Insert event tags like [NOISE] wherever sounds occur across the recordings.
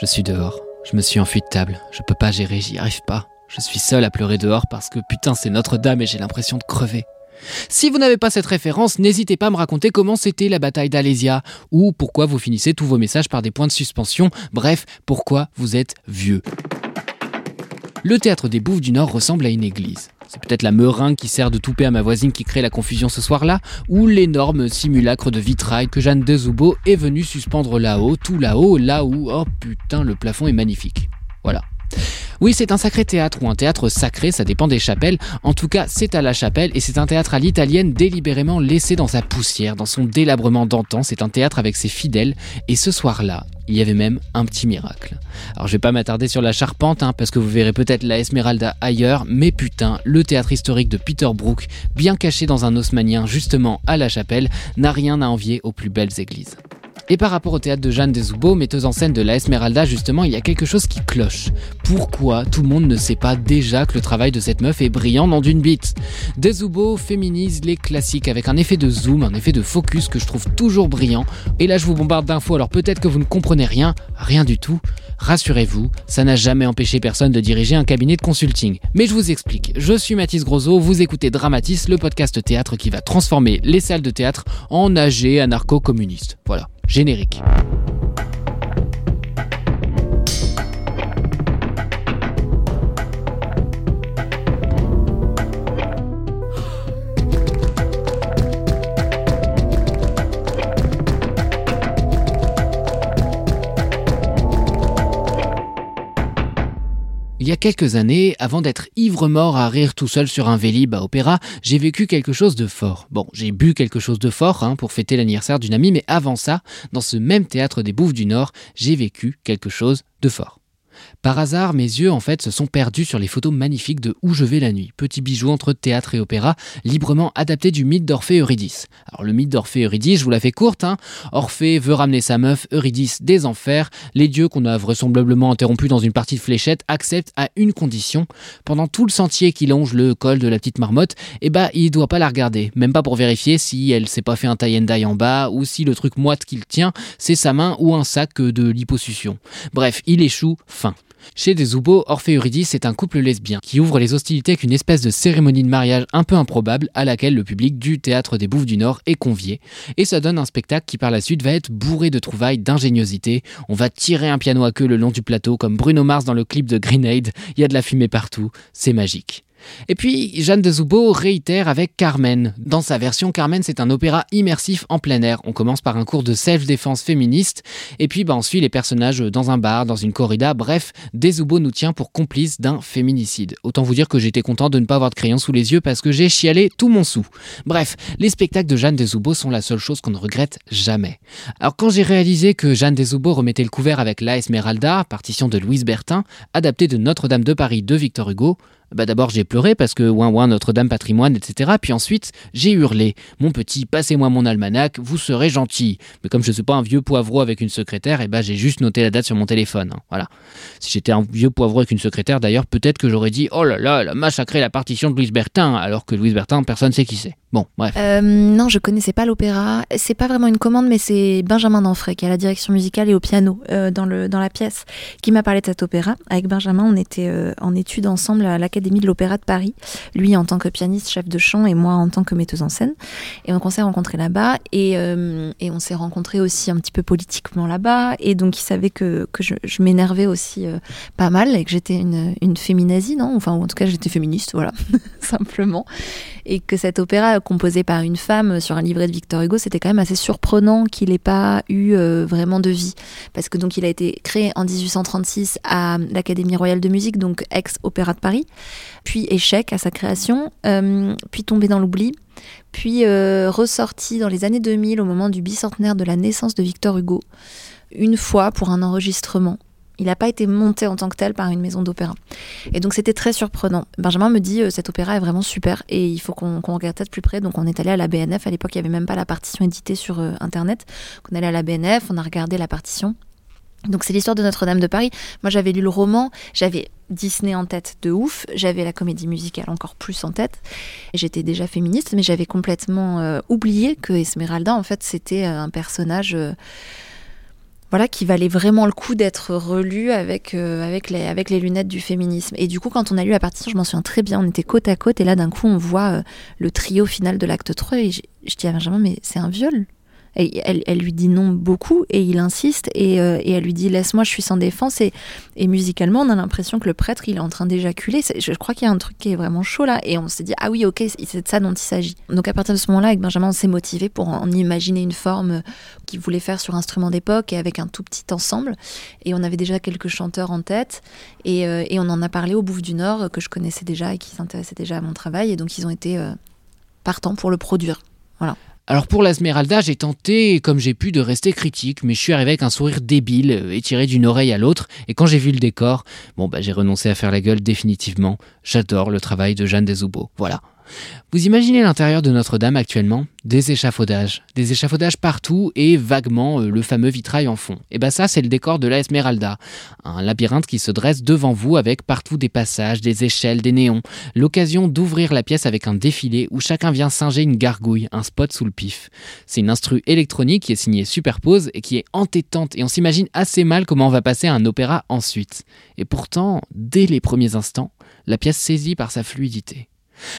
Je suis dehors. Je me suis enfui de table. Je peux pas gérer, j'y arrive pas. Je suis seul à pleurer dehors parce que putain, c'est Notre-Dame et j'ai l'impression de crever. Si vous n'avez pas cette référence, n'hésitez pas à me raconter comment c'était la bataille d'Alésia, ou pourquoi vous finissez tous vos messages par des points de suspension, bref, pourquoi vous êtes vieux. Le théâtre des Bouffes du Nord ressemble à une église. C'est peut-être la meringue qui sert de toupet à ma voisine qui crée la confusion ce soir-là, ou l'énorme simulacre de vitrail que Jeanne Dezoubo est venue suspendre là-haut, tout là-haut, là où, oh putain, le plafond est magnifique. Oui, c'est un sacré théâtre ou un théâtre sacré, ça dépend des chapelles. En tout cas, c'est à la chapelle et c'est un théâtre à l'italienne délibérément laissé dans sa poussière, dans son délabrement d'antan. C'est un théâtre avec ses fidèles et ce soir-là, il y avait même un petit miracle. Alors je vais pas m'attarder sur la charpente, hein, parce que vous verrez peut-être la Esmeralda ailleurs, mais putain, le théâtre historique de Peter Brook, bien caché dans un haussmanien justement à la chapelle, n'a rien à envier aux plus belles églises. Et par rapport au théâtre de Jeanne Desoubeaux, metteuse en scène de la Esmeralda, justement, il y a quelque chose qui cloche. Pourquoi tout le monde ne sait pas déjà que le travail de cette meuf est brillant dans d'une bite? Desoubeaux féminise les classiques avec un effet de zoom, un effet de focus que je trouve toujours brillant. Et là, je vous bombarde d'infos, alors peut-être que vous ne comprenez rien, rien du tout. Rassurez-vous, ça n'a jamais empêché personne de diriger un cabinet de consulting. Mais je vous explique, je suis Mathis Grosot, vous écoutez Dramatis, le podcast théâtre qui va transformer les salles de théâtre en AG anarcho-communistes. Voilà, générique. Y a quelques années, avant d'être ivre-mort à rire tout seul sur un vélib à opéra, j'ai vécu quelque chose de fort. Bon, j'ai bu quelque chose de fort hein, pour fêter l'anniversaire d'une amie, mais avant ça, dans ce même théâtre des Bouffes du Nord, j'ai vécu quelque chose de fort. Par hasard, mes yeux en fait se sont perdus sur les photos magnifiques de Où je vais la nuit, petit bijou entre théâtre et opéra, librement adapté du mythe d'Orphée Eurydice. Alors le mythe d'Orphée Eurydice, je vous la fais courte, hein. Orphée veut ramener sa meuf, Eurydice, des enfers. Les dieux qu'on a vraisemblablement interrompus dans une partie de fléchette acceptent à une condition. Pendant tout le sentier qui longe le col de la petite marmotte, eh bah il doit pas la regarder, même pas pour vérifier si elle s'est pas fait un tie and die en bas ou si le truc moite qu'il tient, c'est sa main ou un sac de liposuction. Bref, il échoue, fin. Chez des Oubo, Orphée Eurydice est un couple lesbien qui ouvre les hostilités avec une espèce de cérémonie de mariage un peu improbable à laquelle le public du théâtre des Bouffes du Nord est convié. Et ça donne un spectacle qui par la suite va être bourré de trouvailles, d'ingéniosité. On va tirer un piano à queue le long du plateau comme Bruno Mars dans le clip de Grenade. Il y a de la fumée partout. C'est magique. Et puis, Jeanne de Zoubo réitère avec Carmen. Dans sa version, Carmen, c'est un opéra immersif en plein air. On commence par un cours de self-défense féministe, et puis bah, on suit les personnages dans un bar, dans une corrida, bref, Zoubo nous tient pour complice d'un féminicide. Autant vous dire que j'étais content de ne pas avoir de crayon sous les yeux parce que j'ai chialé tout mon sou. Bref, les spectacles de Jeanne Zoubo sont la seule chose qu'on ne regrette jamais. Alors quand j'ai réalisé que Jeanne Zoubo remettait le couvert avec La Esmeralda, partition de Louise Bertin, adaptée de Notre-Dame de Paris de Victor Hugo, bah d'abord j'ai pleuré parce que ouin ouin Notre-Dame patrimoine etc. Puis ensuite j'ai hurlé mon petit passez-moi mon almanach vous serez gentil. Mais comme je suis pas un vieux poivreau avec une secrétaire et bah j'ai juste noté la date sur mon téléphone. hein. Voilà. Si j'étais un vieux poivreau avec une secrétaire d'ailleurs peut-être que j'aurais dit oh là là elle a massacré la partition de Louise Bertin alors que Louise Bertin personne sait qui c'est. Bon bref. Euh, non, je connaissais pas l'opéra. C'est pas vraiment une commande, mais c'est Benjamin Danfray qui a la direction musicale et au piano euh, dans, le, dans la pièce qui m'a parlé de cet opéra. Avec Benjamin, on était euh, en études ensemble à l'Académie de l'Opéra de Paris. Lui en tant que pianiste, chef de chant, et moi en tant que metteuse en scène. Et donc on s'est rencontrés là-bas et, euh, et on s'est rencontrés aussi un petit peu politiquement là-bas. Et donc il savait que, que je, m'énervais aussi euh, pas mal et que j'étais une, une féminazie, non? Enfin, en tout cas, j'étais féministe, voilà, [LAUGHS] simplement. Et que cet opéra composé par une femme sur un livret de Victor Hugo, c'était quand même assez surprenant qu'il n'ait pas eu euh, vraiment de vie. Parce que donc il a été créé en 1836 à l'Académie royale de musique, donc ex-opéra de Paris. Puis échec à sa création, puis tombé dans l'oubli, puis ressorti dans les années 2000 au moment du bicentenaire de la naissance de Victor Hugo, une fois pour un enregistrement il n'a pas été monté en tant que tel par une maison d'opéra. Et donc c'était très surprenant. Benjamin me dit, euh, cet opéra est vraiment super et il faut qu'on regarde ça de plus près. Donc on est allé à la BNF. À l'époque, il n'y avait même pas la partition éditée sur euh, Internet. on est allé à la BNF, on a regardé la partition. Donc c'est l'histoire de Notre-Dame de Paris. Moi j'avais lu le roman, j'avais Disney en tête de ouf, j'avais la comédie musicale encore plus en tête. J'étais déjà féministe, mais j'avais complètement euh, oublié que Esmeralda en fait c'était un personnage voilà, qui valait vraiment le coup d'être relu avec, euh, avec, les, avec les lunettes du féminisme. Et du coup, quand on a lu la partition, je m'en souviens très bien, on était côte à côte, et là, d'un coup, on voit euh, le trio final de l'acte 3, et je dis à Benjamin, mais c'est un viol? Et elle, lui dit non beaucoup et il insiste et, euh, elle lui dit laisse-moi, je suis sans défense. Et, musicalement, on a l'impression que le prêtre, il est en train d'éjaculer. Je crois qu'il y a un truc qui est vraiment chaud là. Et on s'est dit ah oui, ok, c'est de ça dont il s'agit. Donc à partir de ce moment-là, avec Benjamin, on s'est motivé pour en imaginer une forme qu'il voulait faire sur instrument d'époque et avec un tout petit ensemble. Et on avait déjà quelques chanteurs en tête. Et, euh, on en a parlé au Bouffe du Nord, que je connaissais déjà et qui s'intéressaient déjà à mon travail. Et donc ils ont été euh, partants pour le produire. Voilà. Alors pour l'Asmeralda, j'ai tenté comme j'ai pu de rester critique, mais je suis arrivé avec un sourire débile, euh, étiré d'une oreille à l'autre, et quand j'ai vu le décor, bon bah j'ai renoncé à faire la gueule définitivement. J'adore le travail de Jeanne Desoubeaux. Voilà. Vous imaginez l'intérieur de Notre-Dame actuellement? Des échafaudages. Des échafaudages partout et vaguement euh, le fameux vitrail en fond. Et ben ça, c'est le décor de la Esmeralda. Un labyrinthe qui se dresse devant vous avec partout des passages, des échelles, des néons. L'occasion d'ouvrir la pièce avec un défilé où chacun vient singer une gargouille, un spot sous le pif. C'est une instru électronique qui est signée Superpose et qui est entêtante et on s'imagine assez mal comment on va passer à un opéra ensuite. Et pourtant, dès les premiers instants, la pièce saisit par sa fluidité.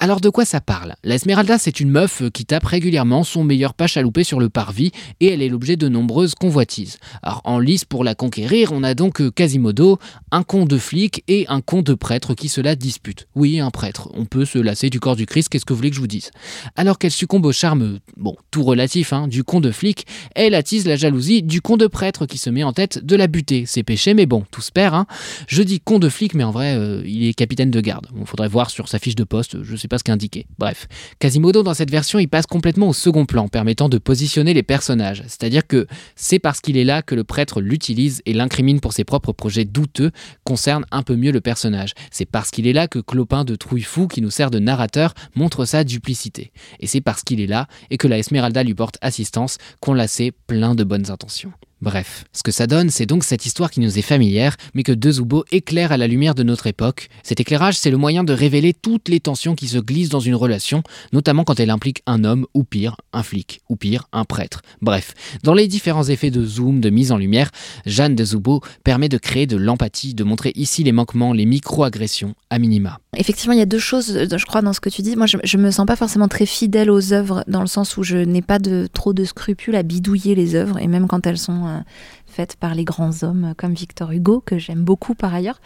Alors de quoi ça parle? La Esmeralda, c'est une meuf euh, qui tape régulièrement son meilleur pas chaloupé sur le parvis et elle est l'objet de nombreuses convoitises. Alors en lice pour la conquérir, on a donc euh, Quasimodo, un con de flic et un con de prêtre qui se la disputent. Oui, un prêtre, on peut se lasser du corps du Christ, qu'est-ce que vous voulez que je vous dise? Alors qu'elle succombe au charme, bon, tout relatif, hein, du con de flic, elle attise la jalousie du con de prêtre qui se met en tête de la buter. C'est péché, mais bon, tout se perd. Hein. Je dis con de flic, mais en vrai, euh, il est capitaine de garde. Il faudrait voir sur sa fiche de poste, sais pas ce qu'indiquer. Bref, Quasimodo dans cette version, il passe complètement au second plan, permettant de positionner les personnages. C'est-à-dire que c'est parce qu'il est là que le prêtre l'utilise et l'incrimine pour ses propres projets douteux concernent un peu mieux le personnage. C'est parce qu'il est là que Clopin de Trouillefou, qui nous sert de narrateur, montre sa duplicité. Et c'est parce qu'il est là et que la Esmeralda lui porte assistance qu'on la sait plein de bonnes intentions. Bref, ce que ça donne, c'est donc cette histoire qui nous est familière, mais que Dezoubo éclaire à la lumière de notre époque. Cet éclairage, c'est le moyen de révéler toutes les tensions qui se glissent dans une relation, notamment quand elle implique un homme, ou pire, un flic, ou pire, un prêtre. Bref, dans les différents effets de zoom, de mise en lumière, Jeanne Dezoubo permet de créer de l'empathie, de montrer ici les manquements, les micro-agressions, à minima. Effectivement, il y a deux choses, euh, je crois, dans ce que tu dis. Moi, je, je me sens pas forcément très fidèle aux œuvres, dans le sens où je n'ai pas de trop de scrupules à bidouiller les œuvres, et même quand elles sont euh, faites par les grands hommes comme Victor Hugo, que j'aime beaucoup par ailleurs.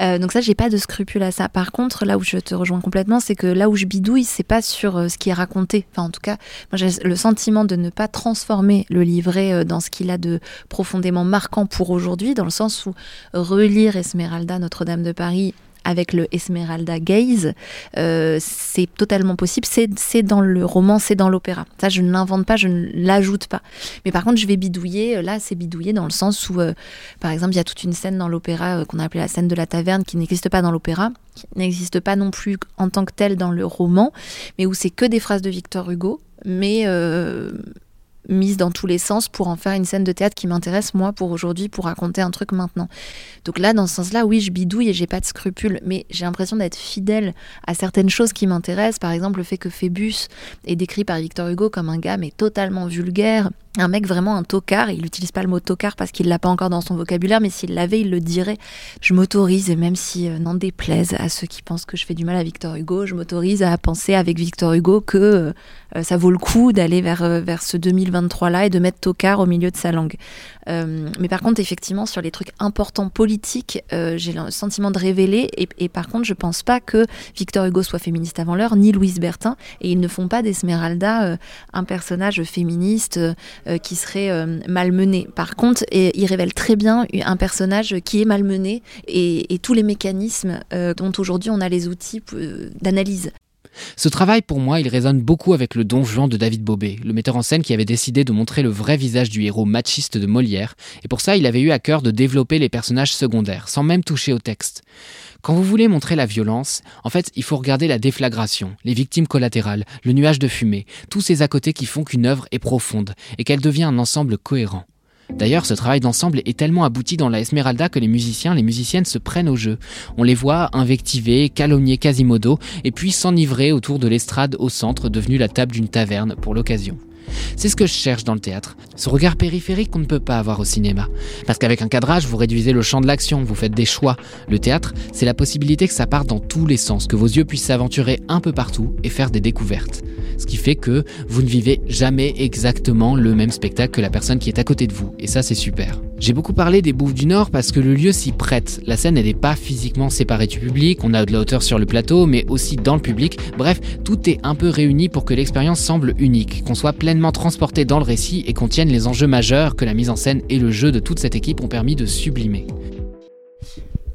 Euh, donc ça, j'ai pas de scrupule à ça. Par contre, là où je te rejoins complètement, c'est que là où je bidouille, c'est pas sur euh, ce qui est raconté. Enfin, en tout cas, moi j'ai le sentiment de ne pas transformer le livret dans ce qu'il a de profondément marquant pour aujourd'hui, dans le sens où relire Esmeralda, Notre-Dame de Paris, avec le Esmeralda Gaze, euh, c'est totalement possible. C'est dans le roman, c'est dans l'opéra. Ça, je ne l'invente pas, je ne l'ajoute pas. Mais par contre, je vais bidouiller. Là, c'est bidouiller dans le sens où, euh, par exemple, il y a toute une scène dans l'opéra euh, qu'on a appelée la scène de la taverne qui n'existe pas dans l'opéra, qui n'existe pas non plus en tant que telle dans le roman, mais où c'est que des phrases de Victor Hugo, mais mise dans tous les sens pour en faire une scène de théâtre qui m'intéresse moi pour aujourd'hui pour raconter un truc maintenant. Donc là dans ce sens-là oui je bidouille et j'ai pas de scrupules mais j'ai l'impression d'être fidèle à certaines choses qui m'intéressent par exemple le fait que Phébus est décrit par Victor Hugo comme un gars mais totalement vulgaire un mec vraiment un tocard. Il n'utilise pas le mot tocard parce qu'il l'a pas encore dans son vocabulaire, mais s'il l'avait, il le dirait. Je m'autorise, et même si euh, n'en déplaise à ceux qui pensent que je fais du mal à Victor Hugo, je m'autorise à penser avec Victor Hugo que euh, ça vaut le coup d'aller vers, euh, vers ce 2023-là et de mettre tocard au milieu de sa langue. mais par contre, effectivement, sur les trucs importants politiques, j'ai le sentiment de révéler. Et, par contre, je pense pas que Victor Hugo soit féministe avant l'heure, ni Louise Bertin. Et ils ne font pas d'Esmeralda un personnage féministe qui serait malmené. Par contre, il révèle très bien un personnage qui est malmené et, et tous les mécanismes dont aujourd'hui on a les outils d'analyse. Ce travail, pour moi, il résonne beaucoup avec le Don Juan de David Bobet, le metteur en scène qui avait décidé de montrer le vrai visage du héros machiste de Molière, et pour ça, il avait eu à cœur de développer les personnages secondaires, sans même toucher au texte. Quand vous voulez montrer la violence, en fait, il faut regarder la déflagration, les victimes collatérales, le nuage de fumée, tous ces à côté qui font qu'une œuvre est profonde et qu'elle devient un ensemble cohérent. D'ailleurs, ce travail d'ensemble est tellement abouti dans la Esmeralda que les musiciens, les musiciennes se prennent au jeu. On les voit invectiver, calomnier Quasimodo, et puis s'enivrer autour de l'estrade au centre, devenue la table d'une taverne pour l'occasion. C'est ce que je cherche dans le théâtre, ce regard périphérique qu'on ne peut pas avoir au cinéma. Parce qu'avec un cadrage, vous réduisez le champ de l'action, vous faites des choix. Le théâtre, c'est la possibilité que ça parte dans tous les sens, que vos yeux puissent s'aventurer un peu partout et faire des découvertes. Ce qui fait que vous ne vivez jamais exactement le même spectacle que la personne qui est à côté de vous. Et ça, c'est super. J'ai beaucoup parlé des Bouffes du Nord parce que le lieu s'y prête. La scène, n'est pas physiquement séparée du public, on a de la hauteur sur le plateau, mais aussi dans le public. Bref, tout est un peu réuni pour que l'expérience semble unique, qu'on soit pleinement transportés dans le récit et contiennent les enjeux majeurs que la mise en scène et le jeu de toute cette équipe ont permis de sublimer.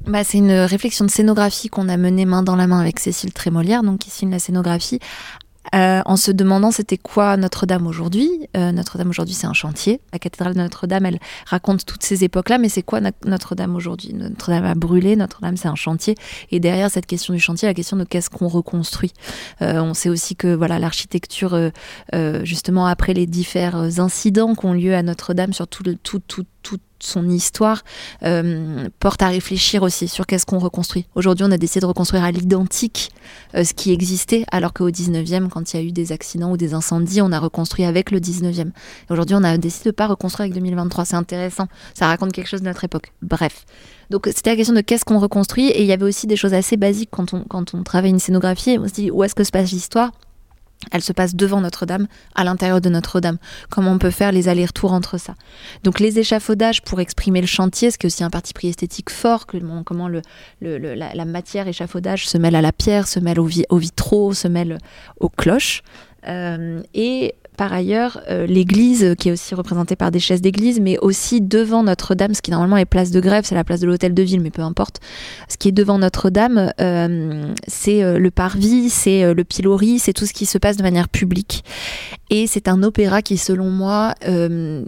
Bah, c'est une réflexion de scénographie qu'on a menée main dans la main avec Cécile Trémolière, donc qui signe la scénographie, euh, en se demandant c'était quoi Notre-Dame aujourd'hui. Euh, Notre-Dame aujourd'hui, c'est un chantier. La cathédrale de Notre-Dame, elle raconte toutes ces époques-là, mais c'est quoi Notre-Dame aujourd'hui? Notre-Dame a brûlé, Notre-Dame, c'est un chantier. Et derrière cette question du chantier, la question de qu'est-ce qu'on reconstruit? Euh, on sait aussi que voilà l'architecture, justement après les différents incidents qui ont lieu à Notre-Dame sur tout, tout, tout, tout son histoire euh, porte à réfléchir aussi sur qu'est-ce qu'on reconstruit. Aujourd'hui, on a décidé de reconstruire à l'identique euh, ce qui existait, alors qu'au 19e, quand il y a eu des accidents ou des incendies, on a reconstruit avec le 19e. Aujourd'hui, on a décidé de ne pas reconstruire avec 2023. C'est intéressant. Ça raconte quelque chose de notre époque. Bref. Donc, c'était la question de qu'est-ce qu'on reconstruit. Et il y avait aussi des choses assez basiques quand on, quand on travaille une scénographie. On se dit où est-ce que se passe l'histoire? Elle se passe devant Notre-Dame, à l'intérieur de Notre-Dame. Comment on peut faire les allers-retours entre ça? Donc les échafaudages pour exprimer le chantier, ce qui est aussi un parti pris esthétique fort, comment la, matière échafaudage se mêle à la pierre, se mêle aux, vitraux, se mêle aux cloches. Euh, et par ailleurs euh, l'église, qui est aussi représentée par des chaises d'église, mais aussi devant Notre-Dame, ce qui normalement est place de grève, c'est la place de l'hôtel de ville, mais peu importe. Ce qui est devant Notre-Dame, euh, c'est euh, le parvis, c'est le pilori, c'est tout ce qui se passe de manière publique. Et c'est un opéra qui, selon moi,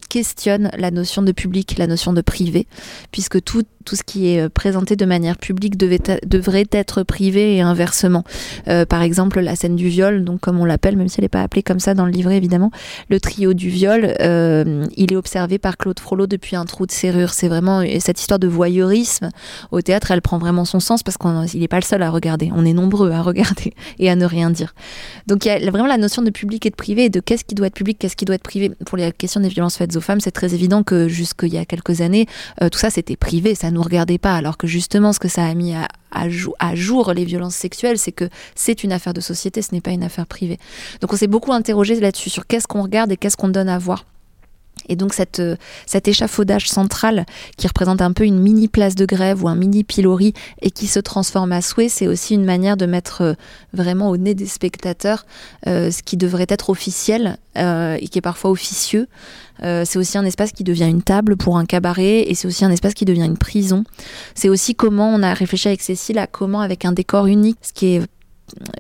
questionne la notion de public, la notion de privé, puisque tout, tout ce qui est présenté de manière publique devait devrait être privé et inversement. par exemple, la scène du viol, donc comme on l'appelle, même si elle n'est pas appelée comme ça dans le livret évidemment, le trio du viol, euh, il est observé par Claude Frollo depuis un trou de serrure. C'est vraiment cette histoire de voyeurisme au théâtre, elle prend vraiment son sens parce qu'il n'est pas le seul à regarder. On est nombreux à regarder [LAUGHS] et à ne rien dire. Donc il y a vraiment la notion de public et de privé de qu'est-ce qui doit être public, qu'est-ce qui doit être privé. Pour les questions des violences faites aux femmes, c'est très évident que jusqu'il y a quelques années, euh, tout ça c'était privé, nous regardait pas. Alors que justement, ce que ça a mis à, à, jour les violences sexuelles, c'est que c'est une affaire de société, ce n'est pas une affaire privée. Donc on s'est beaucoup interrogé là-dessus, sur qu'est-ce qu'on regarde et qu'est-ce qu'on donne à voir. Et donc cette, euh, cet échafaudage central qui représente un peu une mini place de grève ou un mini pilori et qui se transforme à souhait, c'est aussi une manière de mettre euh, vraiment au nez des spectateurs euh, ce qui devrait être officiel et qui est parfois officieux. c'est aussi un espace qui devient une table pour un cabaret et c'est aussi un espace qui devient une prison. C'est aussi comment on a réfléchi avec Cécile à comment avec un décor unique, ce qui est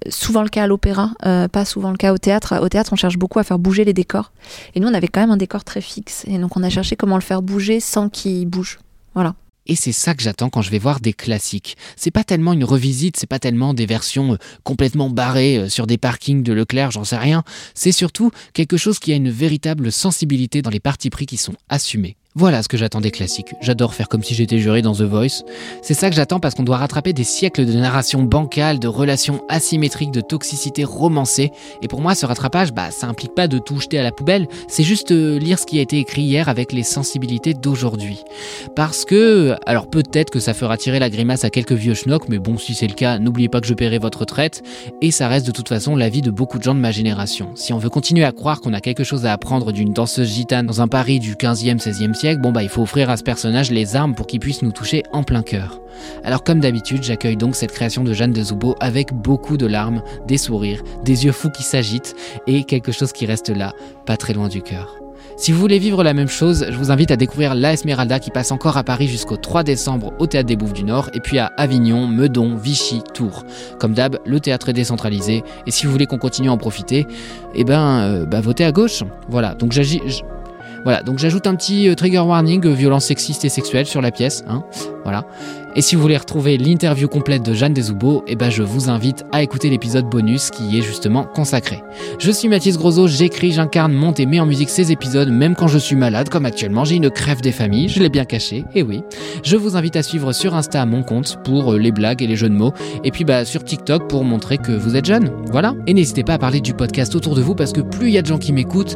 souvent le cas à l'opéra, euh, pas souvent le cas au théâtre. Au théâtre, on cherche beaucoup à faire bouger les décors. Et nous, on avait quand même un décor très fixe. Et donc, on a cherché comment le faire bouger sans qu'il bouge. Voilà. Et c'est ça que j'attends quand je vais voir des classiques. C'est pas tellement une revisite, c'est pas tellement des versions euh, complètement barrées euh, sur des parkings de Leclerc, j'en sais rien. C'est surtout quelque chose qui a une véritable sensibilité dans les parties pris qui sont assumés. Voilà ce que j'attends des classiques. J'adore faire comme si j'étais juré dans The Voice. C'est ça que j'attends parce qu'on doit rattraper des siècles de narration bancale, de relations asymétriques, de toxicité romancée. Et pour moi, ce rattrapage, bah, ça implique pas de tout jeter à la poubelle. C'est juste euh, lire ce qui a été écrit hier avec les sensibilités d'aujourd'hui. Parce que, alors peut-être que ça fera tirer la grimace à quelques vieux schnocks, mais bon, si c'est le cas, n'oubliez pas que je paierai votre retraite. Et ça reste de toute façon la vie de beaucoup de gens de ma génération. Si on veut continuer à croire qu'on a quelque chose à apprendre d'une danseuse gitane dans un Paris du 15e, 16e siècle, bon bah il faut offrir à ce personnage les armes pour qu'il puisse nous toucher en plein cœur. Alors comme d'habitude, j'accueille donc cette création de Jeanne de Zoubo avec beaucoup de larmes, des sourires, des yeux fous qui s'agitent et quelque chose qui reste là, pas très loin du cœur. Si vous voulez vivre la même chose, je vous invite à découvrir La Esmeralda qui passe encore à Paris jusqu'au 3 décembre au Théâtre des Bouffes du Nord et puis à Avignon, Meudon, Vichy, Tours. Comme d'hab, le théâtre est décentralisé et si vous voulez qu'on continue à en profiter, eh ben, euh, bah, votez à gauche. Voilà, donc j'agis. Voilà, donc j'ajoute un petit euh, trigger warning, euh, violence sexiste et sexuelle sur la pièce. Hein, voilà. Et si vous voulez retrouver l'interview complète de Jeanne Desoubeaux, eh ben je vous invite à écouter l'épisode bonus qui est justement consacré. Je suis Mathis Grosot, j'écris, j'incarne, monte et mets en musique ces épisodes même quand je suis malade, comme actuellement j'ai une crève des familles, je l'ai bien caché, et oui. Je vous invite à suivre sur Insta mon compte pour euh, les blagues et les jeux de mots, et puis bah sur TikTok pour montrer que vous êtes jeune. Voilà. Et n'hésitez pas à parler du podcast autour de vous parce que plus il y a de gens qui m'écoutent,